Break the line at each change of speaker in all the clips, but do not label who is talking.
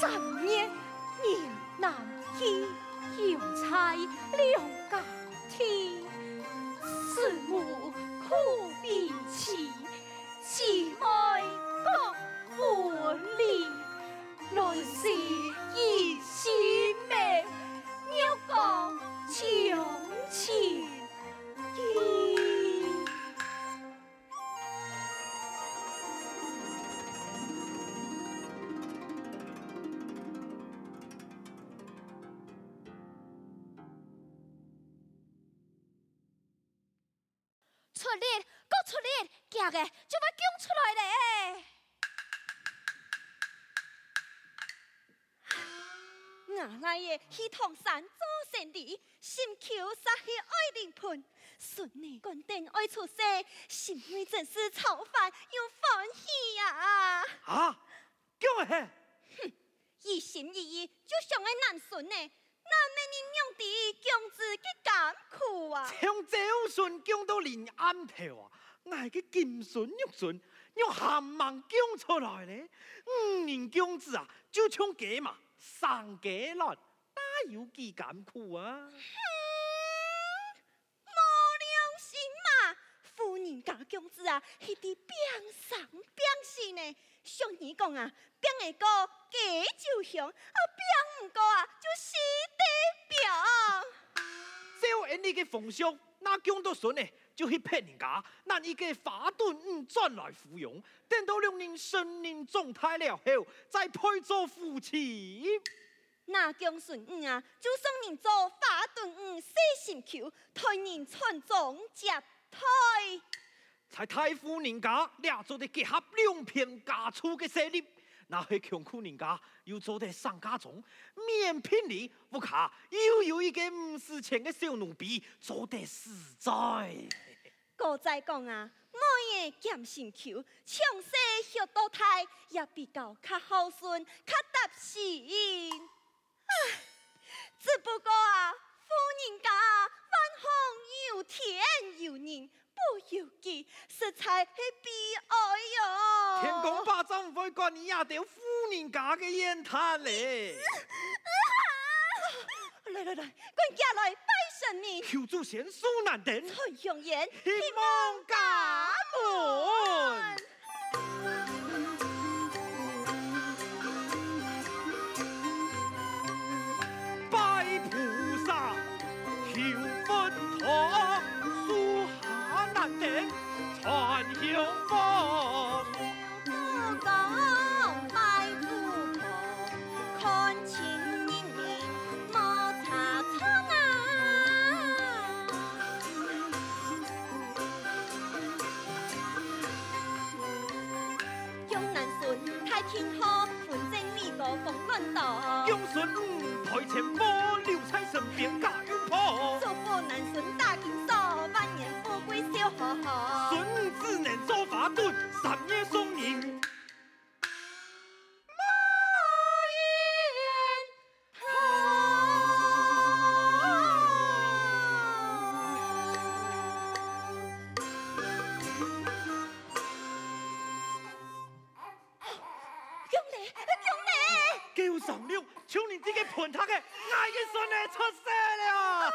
三
年牛难牵，油菜两家天。四母苦边起，慈妹
各分离。乱世一姐妹，要讲情牵。
我来也去唐山做生意，心口撒起爱灵盆，孙女官定爱出世，心里真是超凡又欢喜呀！
啊，叫嘿！
哼，一心一意就想爱男孙呢，哪没人用的公子给艰苦啊？
从早顺讲到临安头啊，爱个金孙玉孙，用寒芒讲出来咧。五人公子啊，就像鸡嘛。上街了，哪有几艰苦啊？
哼，没良心嘛！夫人家公子啊，系啲边上边死呢。俗语讲啊，边个给就行，啊边唔高啊，就死。
照人哋嘅风俗，那讲到顺呢，就去骗人家，那一个花盾五转来芙蓉，等到两人成年状态了后，再配做夫妻。
那姜顺五啊，就送人做花盾五细心裘，替人传宗接代。
在太夫人家俩做的结合两片家畜的设立，那些穷苦人家又做得上家中，免聘礼不卡，又有一个五十钱的小奴婢，做得实在。
哥在讲啊，我也俭心裘，从细学到大，也比较较孝顺，较踏实。唉，只不过啊，夫人家万方有天有人。不要紧，实在系悲哀哟。
天公伯怎会管你丫头夫人家嘅言谈咧？
来来来，管家来拜神明，
求祖先恕难等，
崔香言，
希望家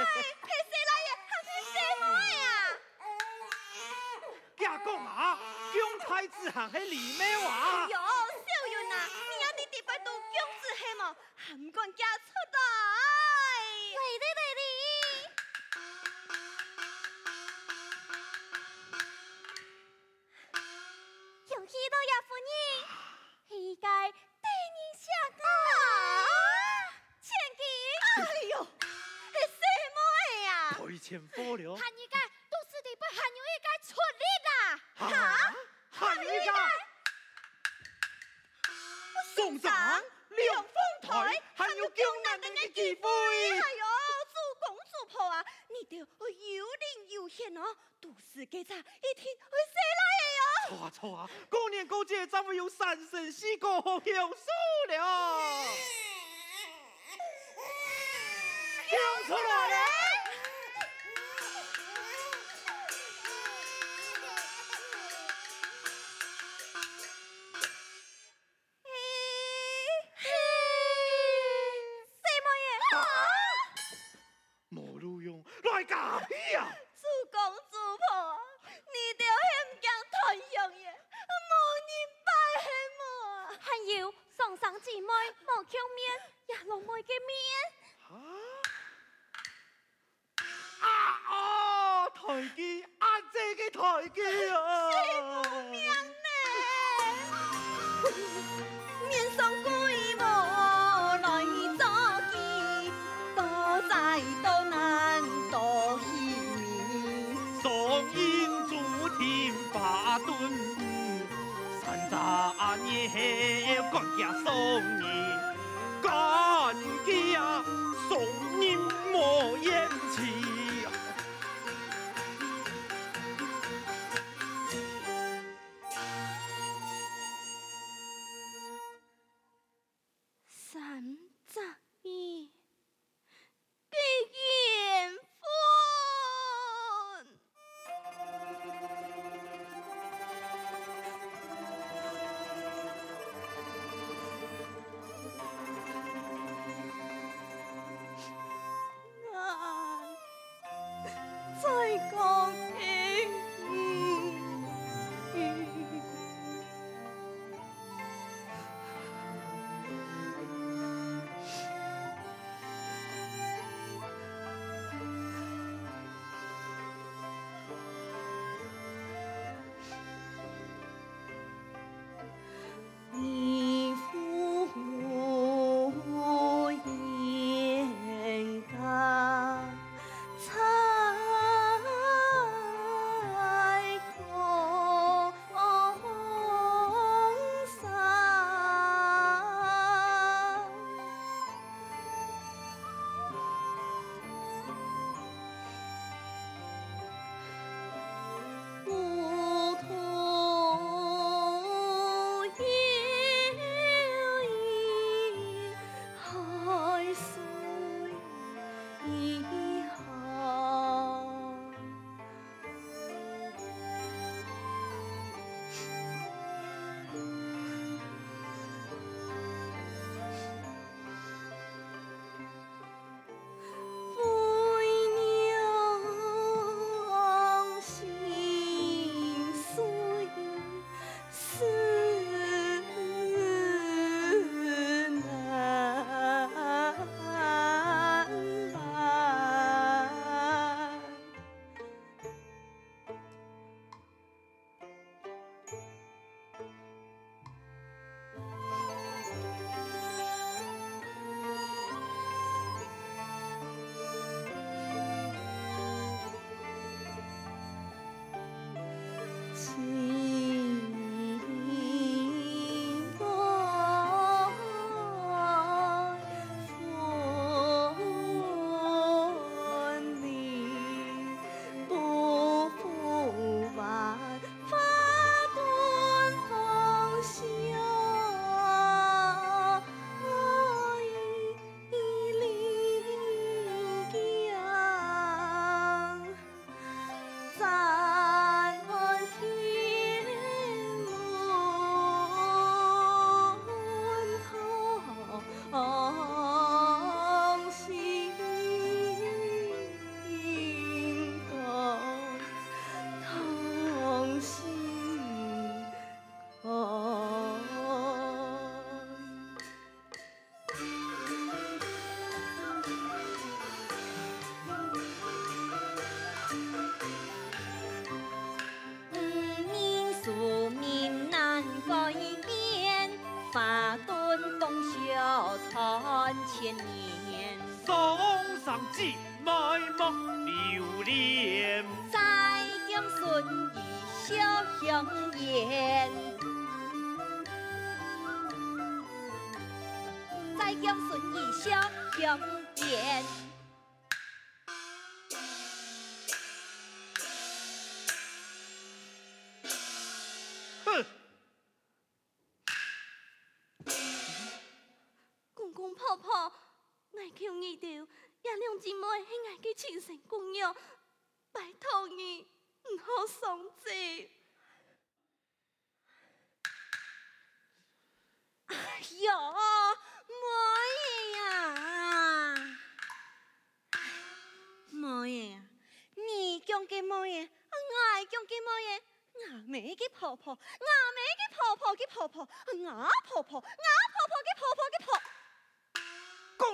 了。太子行喺里面哇！
哎呦，小云啊，你阿弟弟弟都姜子系管嫁
喊一个，都是你不喊有一家出力的。
哈？喊一个，送上两凤台，还有救难人的机会。
哎呦，主公主婆啊，你哋有灵有现哦，都是给他一听会谁来的哟？
错啊错啊，过年过节咱们有三生四果享受了，唱出来了。送
银
千年，
送上金麦莫留恋，
在江顺义小香烟，在江顺义小香烟。婆婆，我求你了，爷娘姊妹系爱嘅亲生姑娘，拜托你唔好送走。哎呦，冇嘢呀，冇嘢，你讲嘅冇嘢，我讲嘅冇嘢，阿妹嘅婆婆，阿妹嘅婆婆嘅婆婆，阿婆婆，阿。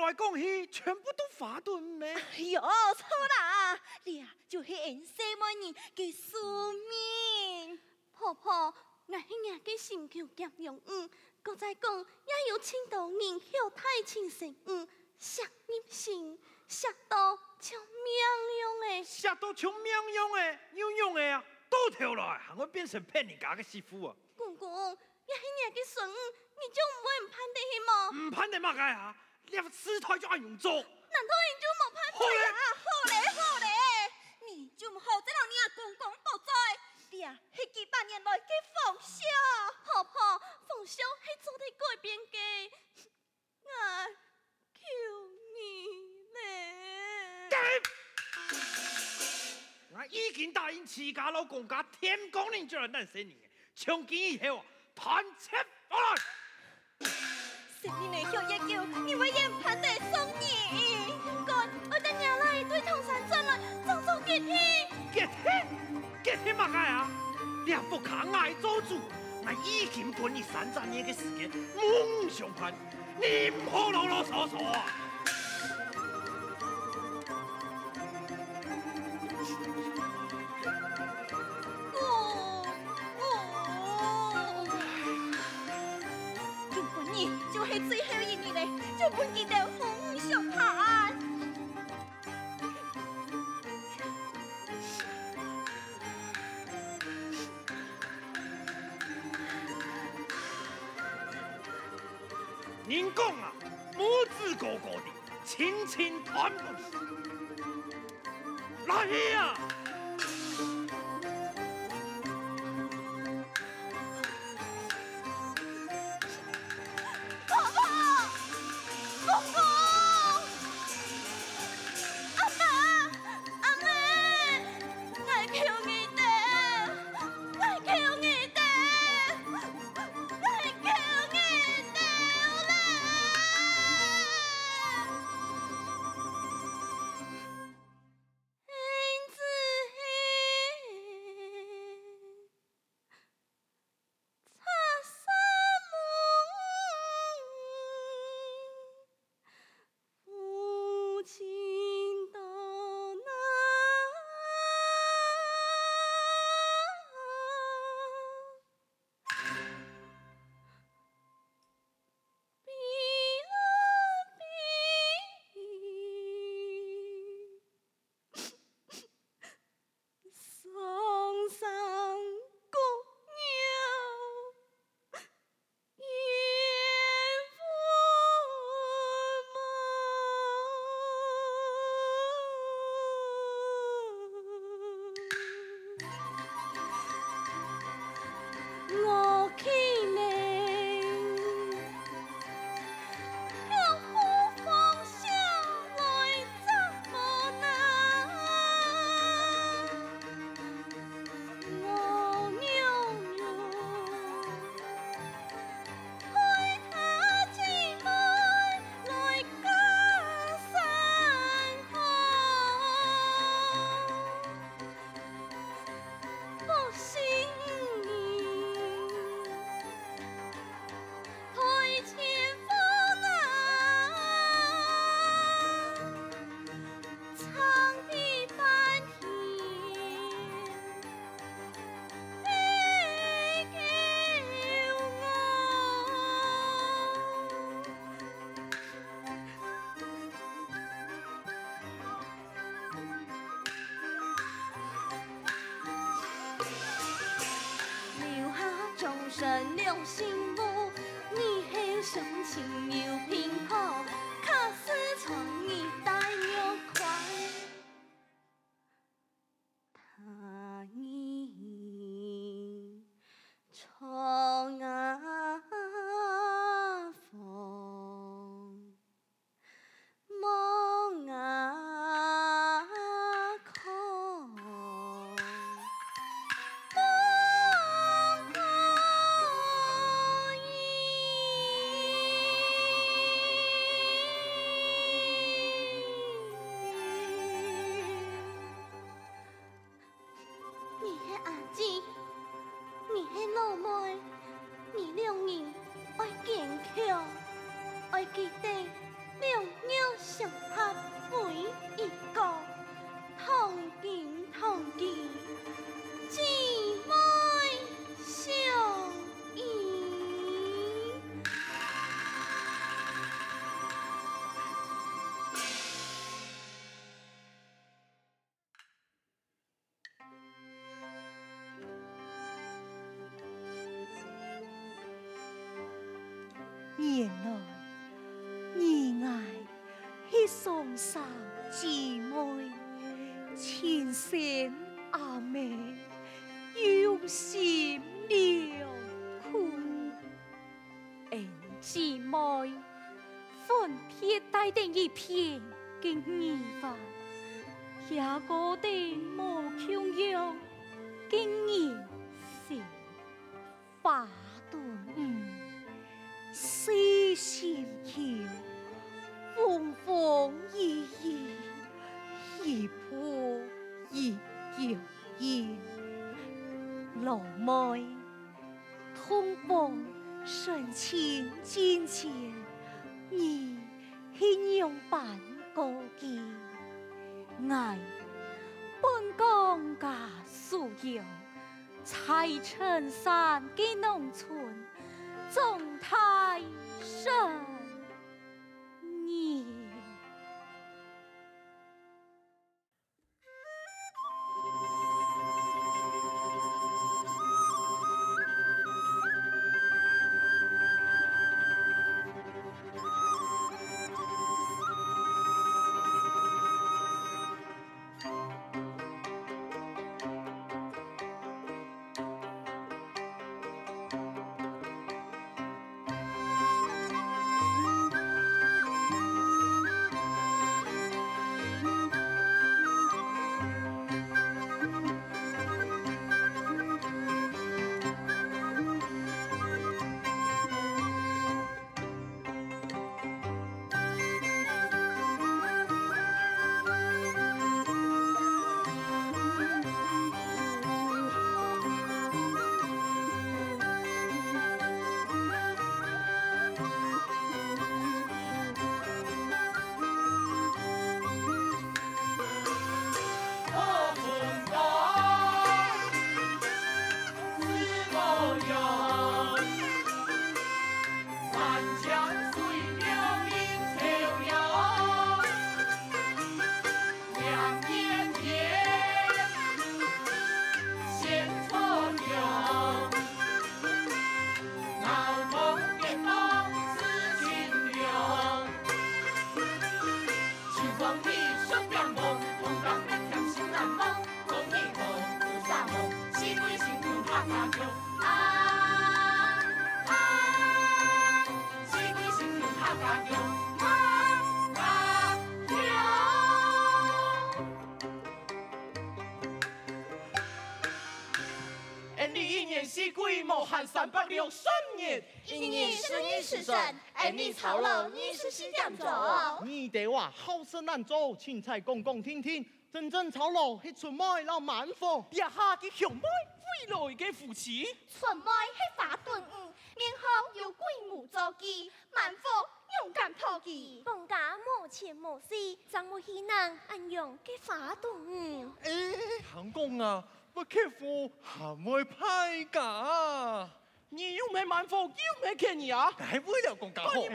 来讲去，全部都法顿咩？
哎呦，错啦！你啊，就是俺西门人嘅宿命。婆婆，我系伢嘅心求夹用，嗯，刚再讲也有青岛人孝太亲神，嗯，杀人心，杀到像命样诶，
杀到像命样诶，样样诶啊，倒头来，还会变成骗人家嘅媳妇啊！
公公。也迄年嘅孙，你就唔会唔判得去么？
唔判得嘛该啊！你事态就按用做。
难道你就冇判对啊？好嘞好嘞，你就唔好再让你阿公公不在。你啊，系几百年来嘅风俗，婆婆风俗系做得改变嘅，我求你咧。
我已经答应自家老公家天公人就要难生人嘅，从今以后啊，判切法来。
十年内学一叫，你会演判得送你。干，我等下来对唐山转来，早早结天。
给天，给天嘛该啊！你不看爱做主，我已经给你三十年的时间，梦想判，你唔好啰啰嗦嗦山聊
心窝你还想情牛妹分别带定一片嘅义愤，也个定无穷样
经验衬衫三百六十年，
一年是你是神，爱你操劳，你是西点做。
你得话好生难做，青菜讲讲听听，真正操劳是出卖老满货，一下嘅熊妹未来嘅夫妻，
出卖是法顿悟，面后有鬼母做基，满货勇敢讨吉，放假无钱无事，怎么可能安用嘅法顿悟？
诶，行公啊！不客服还会派假？你又没满分，又没给你啊？还不了公家货？
从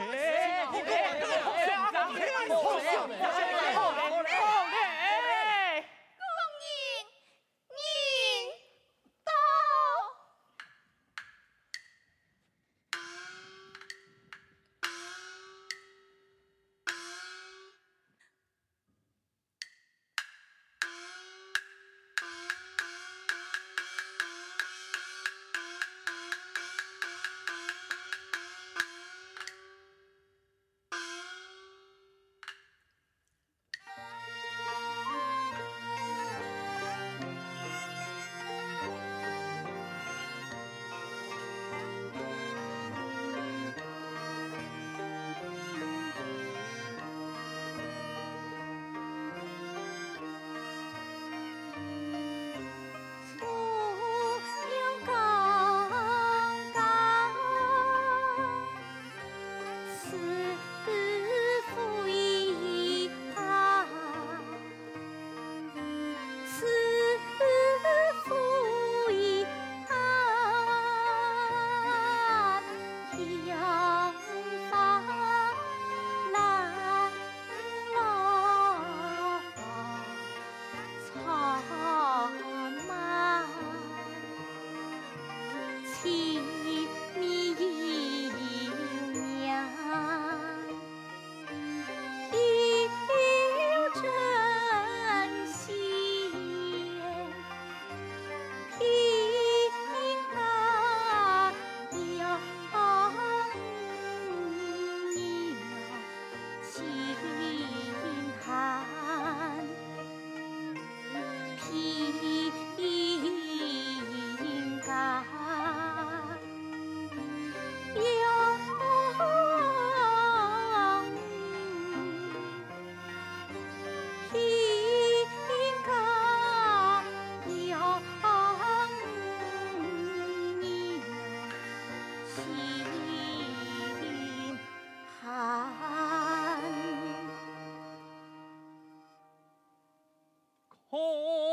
home.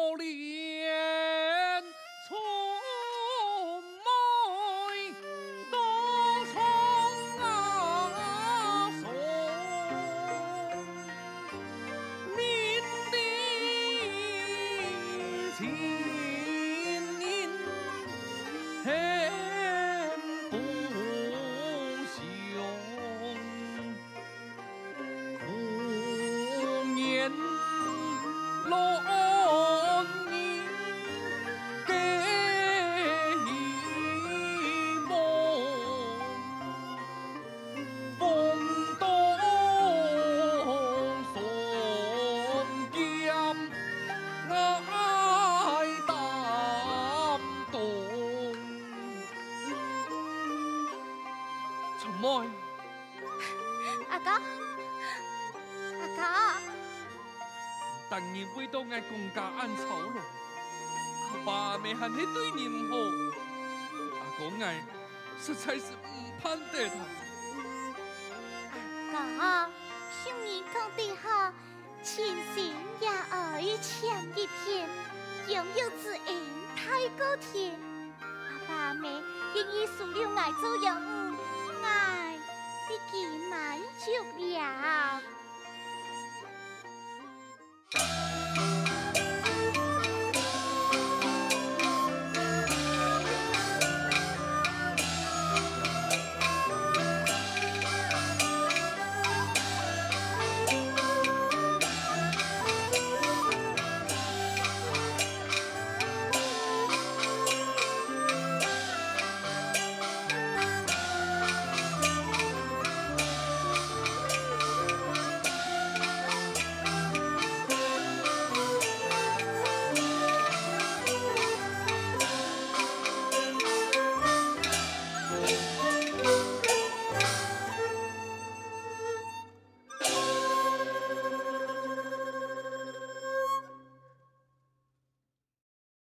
妹，
阿哥，阿哥，
当年为到爱公家安草喽，阿爸没喊你对你唔好，阿公爱实在是唔盼得他。
阿哥，兄弟同底下，亲情也爱牵一片，拥有之恩太高天，阿爸没愿意收留爱做养。